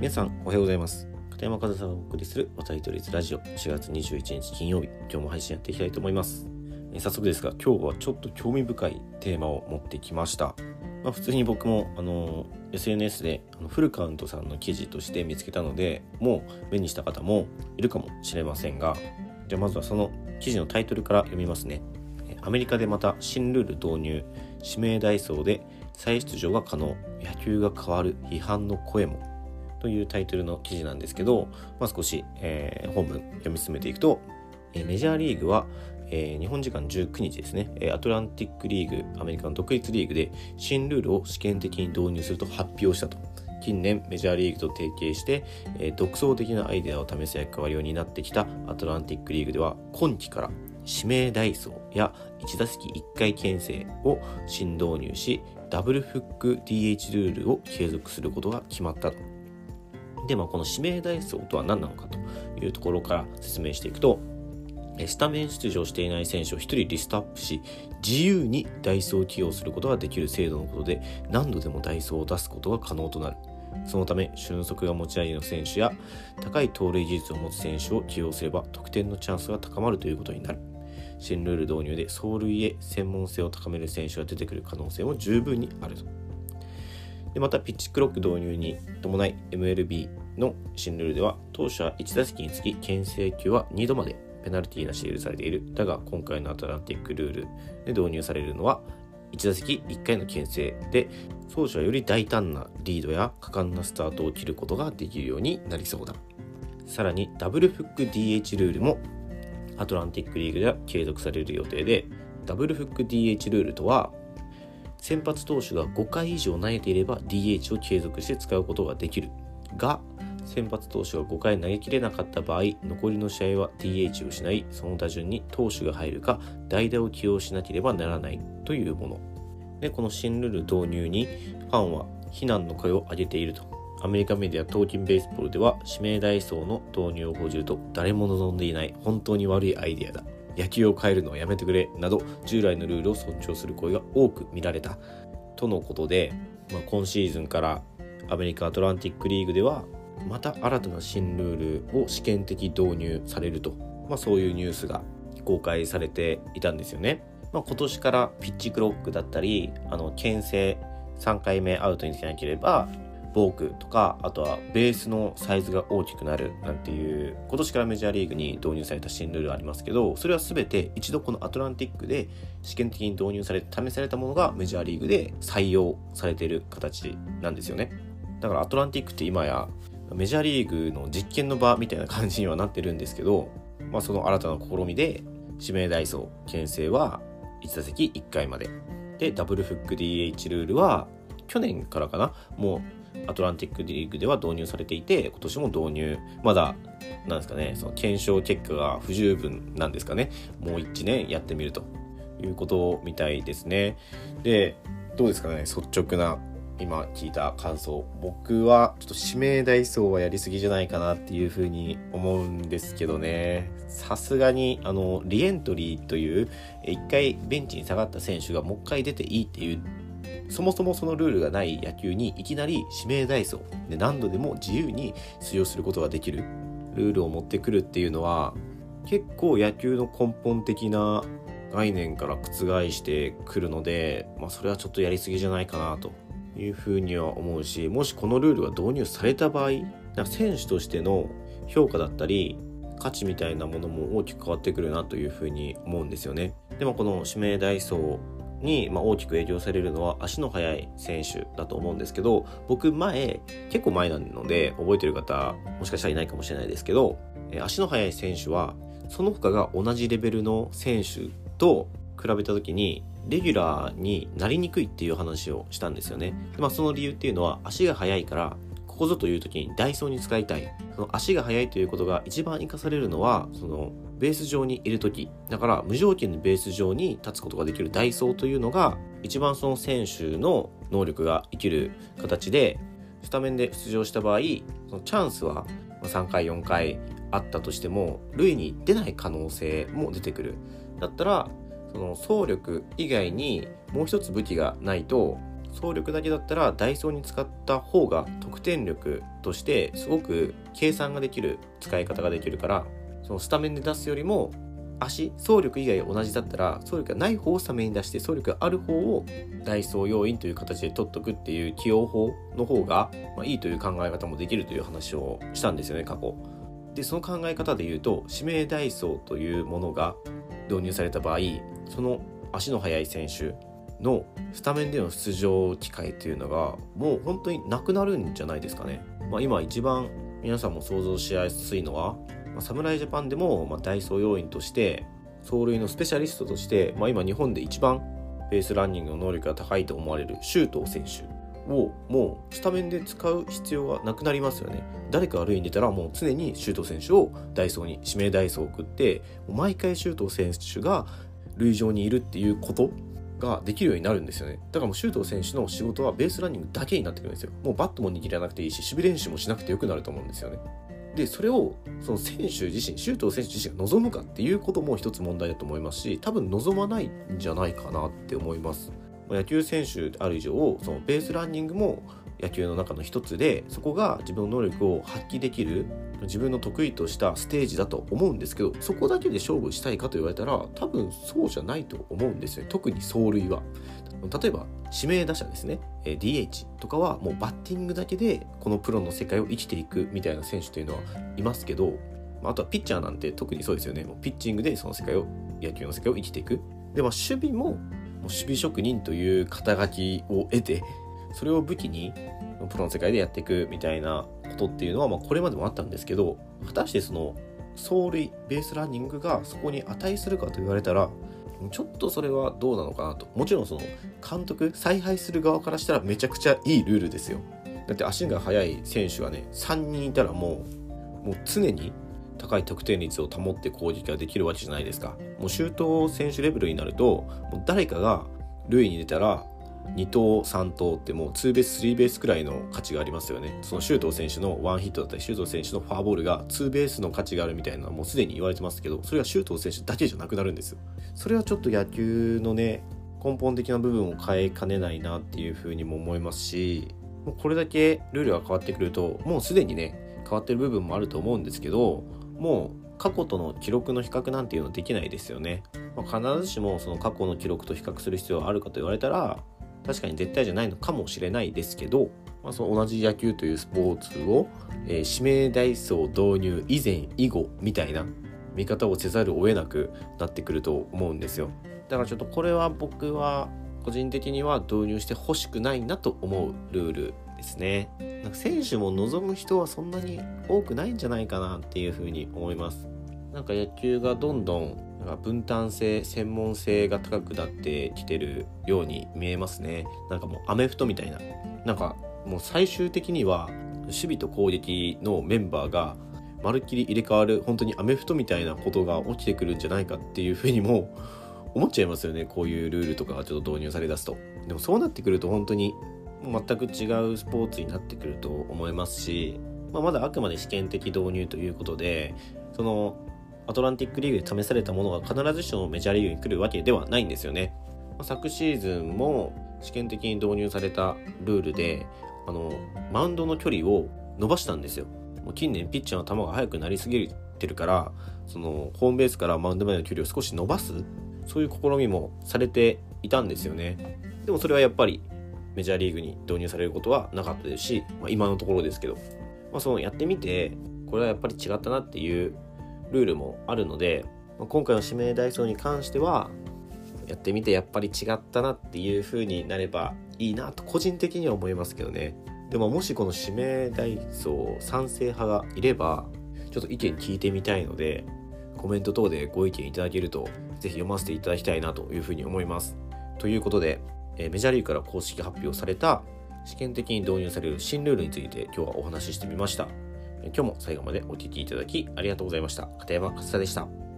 皆さんおはようございます。片山和沙がお送りする渡り鳥ラジオ。4月21日金曜日。今日も配信やっていきたいと思います。え早速ですが今日はちょっと興味深いテーマを持ってきました。まあ、普通に僕もあの SNS でフルカウントさんの記事として見つけたのでもう目にした方もいるかもしれませんがじゃあまずはその記事のタイトルから読みますね。アメリカでまた新ルール導入。指名代走で再出場が可能。野球が変わる。批判の声も。というタイトルの記事なんですけど、まあ、少し、えー、本文読み進めていくと、えー、メジャーリーグは、えー、日本時間19日ですね、アトランティックリーグ、アメリカの独立リーグで新ルールを試験的に導入すると発表したと。近年メジャーリーグと提携して、えー、独創的なアイデアを試す役割を担ってきたアトランティックリーグでは今季から指名ダイソーや1打席1回牽制を新導入しダブルフック DH ルールを継続することが決まったと。で、まあ、この指名ダイソーとは何なのかというところから説明していくと、スタメン出場していない選手を1人リストアップし、自由にダイソーを起用することができる制度のことで、何度でもダイソーを出すことが可能となる。そのため、俊足が持ち味の選手や高い盗塁技術を持つ選手を起用すれば得点のチャンスが高まるということになる。新ルール導入で走塁へ専門性を高める選手が出てくる可能性も十分にあると。でまたピッチクロック導入に伴い MLB の新ルールでは当初は1打席につき牽制球は2度までペナルティーなしで許されている。だが今回のアトランティックルールで導入されるのは1打席1回の牽制で走者はより大胆なリードや果敢なスタートを切ることができるようになりそうだ。さらにダブルフック DH ルールもアトランティックリーグでは継続される予定でダブルフック DH ルールとは先発投手が5回以上投げていれば DH を継続して使うことができる。が先発投手が5回投げきれなかった場合残りの試合は DH を失い。その打順に投手が入るか代打を起用しなければならない。というもの。でこの新ルール導入にファンは非難の声を上げていると。アメリカメディアトーキンベースボールでは指名ダイソーの導入を報じると誰も望んでいない。本当に悪いアイデアだ。野球を変えるのはやめてくれなど従来のルールを尊重する声が多く見られたとのことで、まあ、今シーズンからアメリカアトランティックリーグではまた新たな新ルールを試験的導入されると、まあ、そういうニュースが公開されていたんですよね。まあ、今年からピッチクロックだったりあの牽制3回目アウトにつけなければボークとかあとはベースのサイズが大きくなるなんていう今年からメジャーリーグに導入された新ルールありますけどそれは全て一度このアトランティックで試験的に導入されて試されたものがメジャーリーグで採用されている形なんですよね。だからアトランティックって今やメジャーリーグの実験の場みたいな感じにはなってるんですけど、まあ、その新たな試みで指名ダイソー牽制は1打席1回まで。でダブルフック DH ルールは去年からかな。もうアトランティックリーグでは導入されていて、今年も導入、まだ、なんですかね、その検証結果が不十分なんですかね、もう1年やってみるということみたいですね。で、どうですかね、率直な今聞いた感想。僕はちょっと指名代走はやりすぎじゃないかなっていうふうに思うんですけどね。さすがにあのリエントリーという1回ベンチに下がった選手がもう一回出ていいっていうそもそもそのルールがない野球にいきなり指名代走で何度でも自由に出場することができるルールを持ってくるっていうのは結構野球の根本的な概念から覆してくるので、まあ、それはちょっとやりすぎじゃないかなというふうには思うしもしこのルールが導入された場合選手としての評価だったり価値みたいなものも大きく変わってくるなというふうに思うんですよね。でもこの指名代走に、まあ、大きく影響されるのは足の速い選手だと思うんですけど僕前結構前なので覚えてる方もしかしたらいないかもしれないですけど足の速い選手はその他が同じレベルの選手と比べた時にレギュラーになりにくいっていう話をしたんですよね。まあ、その理由っていうのは足が速いからここぞという時にダイソーに使いたい。その足が速いということが一番活かされるのはそのベース上にいる時だから無条件でベース上に立つことができるダイソーというのが一番その選手の能力が生きる形でスタメンで出場した場合そのチャンスは3回4回あったとしても塁に出ない可能性も出てくる。だったらその走力以外にもう一つ武器がないと総力だけだったらダイソーに使った方が得点力としてすごく計算ができる使い方ができるからそのスタメンで出すよりも足走力以外同じだったら走力がない方をスタメンに出して走力がある方をダイソー要員という形で取っとくっていう起用法の方が、まあ、いいという考え方もできるという話をしたんですよね過去。でその考え方で言うと指名ダイソーというものが導入された場合その足の速い選手のスタメンでの出場機会というのがもう本当になくなるんじゃないですかね。まあ、今一番皆さんも想像しやすいのは、侍ジャパンでも、まあ、ダイソー要員として走塁のスペシャリストとして、まあ、今日本で一番ベースランニングの能力が高いと思われる周東選手をもうスタメンで使う必要がなくなりますよね。誰かが塁に出たらもう常に周東選手をダイソーに指名ダイソーを送って毎回周東選手が塁上にいるっていうことができるようになるんですよね。だからもう周東選手の仕事はベースランニングだけになってくるんですよ。もうバットも握らなくていいし守備練習もしなくてよくなると思うんですよね。でそれをその選手自身周東選手自身が望むかっていうことも一つ問題だと思いますし多分望まないんじゃないかなって思います。野球選手である以上そのベースランニングも野球の中の一つでそこが自分の能力を発揮できる自分の得意としたステージだと思うんですけどそこだけで勝負したいかと言われたら多分そうじゃないと思うんですよ。特に走塁は。例えば指名打者ですね。DH とかはもうバッティングだけでこのプロの世界を生きていくみたいな選手というのはいますけどあとはピッチャーなんて特にそうですよね。もうピッチングでその世界を野球の世界を生きていく。で、まあ、守備も守備職人という肩書きを得てそれを武器にプロの世界でやっていくみたいなことっていうのは、まあ、これまでもあったんですけど果たしてその走塁ベースランニングがそこに値するかと言われたらちょっとそれはどうなのかなと。もちろんその監督采配する側からしたらめちゃくちゃいいルールですよ。だって足が速い選手がね3人いたらもうもう常に高い得点率を保って攻撃ができるわけじゃないですか。もうシュート選手レベルになるともう誰かが塁に出たら2投3投ってもうツーベーススリーベースくらいの価値がありますよね。その周東選手のワンヒットだったり周東選手のフォアボールがツーベースの価値があるみたいなのはもうすでに言われてますけどそれは周東選手だけじゃなくなるんですよ。それはちょっと野球のね根本的な部分を変えかねないなっていうふうにも思いますしもうこれだけルールが変わってくるともうすでにね変わってる部分もあると思うんですけどもう過去との記録の比較なんていうのできないですよね、まあ、必ずしもその過去の記録と比較する必要があるかと言われたら確かに絶対じゃないのかもしれないですけど、まあ、その同じ野球というスポーツを、えー、指名ダイソー導入以前以後みたいな見方をせざるを得なくなってくると思うんですよ。だからちょっとこれは僕は個人的には導入してほしくないなと思うルールですね。なんか選手も望む人はそんなに多くないんじゃないかなっていうふうに思います。なんか野球がどんどんなんか分担性専門性が高くなってきてるように見えますね。なんかもうアメフトみたいな。なんかもう最終的には守備と攻撃のメンバーがまるっきり入れ替わる本当にアメフトみたいなことが起きてくるんじゃないかっていうふうにも思っちゃいますよね。こういうルールとかがちょっと導入されだすと。でもそうなってくると本当に全く違うスポーツになってくると思いますし、まあ、まだあくまで試験的導入ということでそのアトランティックリーグで試されたものが必ずしもメジャーリーグに来るわけではないんですよね。昨シーズンも試験的に導入されたルールであのマウンドの距離を伸ばしたんですよ。もう近年ピッチャーの球が速くなりすぎてるからそのホームベースからマウンドまでの距離を少し伸ばすそういう試みもされていたんですよね。でもそれはやっぱりメジャーリーグに導入されることはなかったですし、まあ、今のところですけど、まあ、そのやってみてこれはやっぱり違ったなっていうルールもあるので今回の指名ダイソーに関してはやってみてやっぱり違ったなっていう風になればいいなと個人的には思いますけどね。でももしこの指名ダイソー賛成派がいればちょっと意見聞いてみたいのでコメント等でご意見いただけると是非読ませていただきたいなというふうに思います。ということでえメジャーリーグから公式発表された試験的に導入される新ルールについて今日はお話ししてみました。今日も最後までお聴きいただきありがとうございました。片山勝田でした。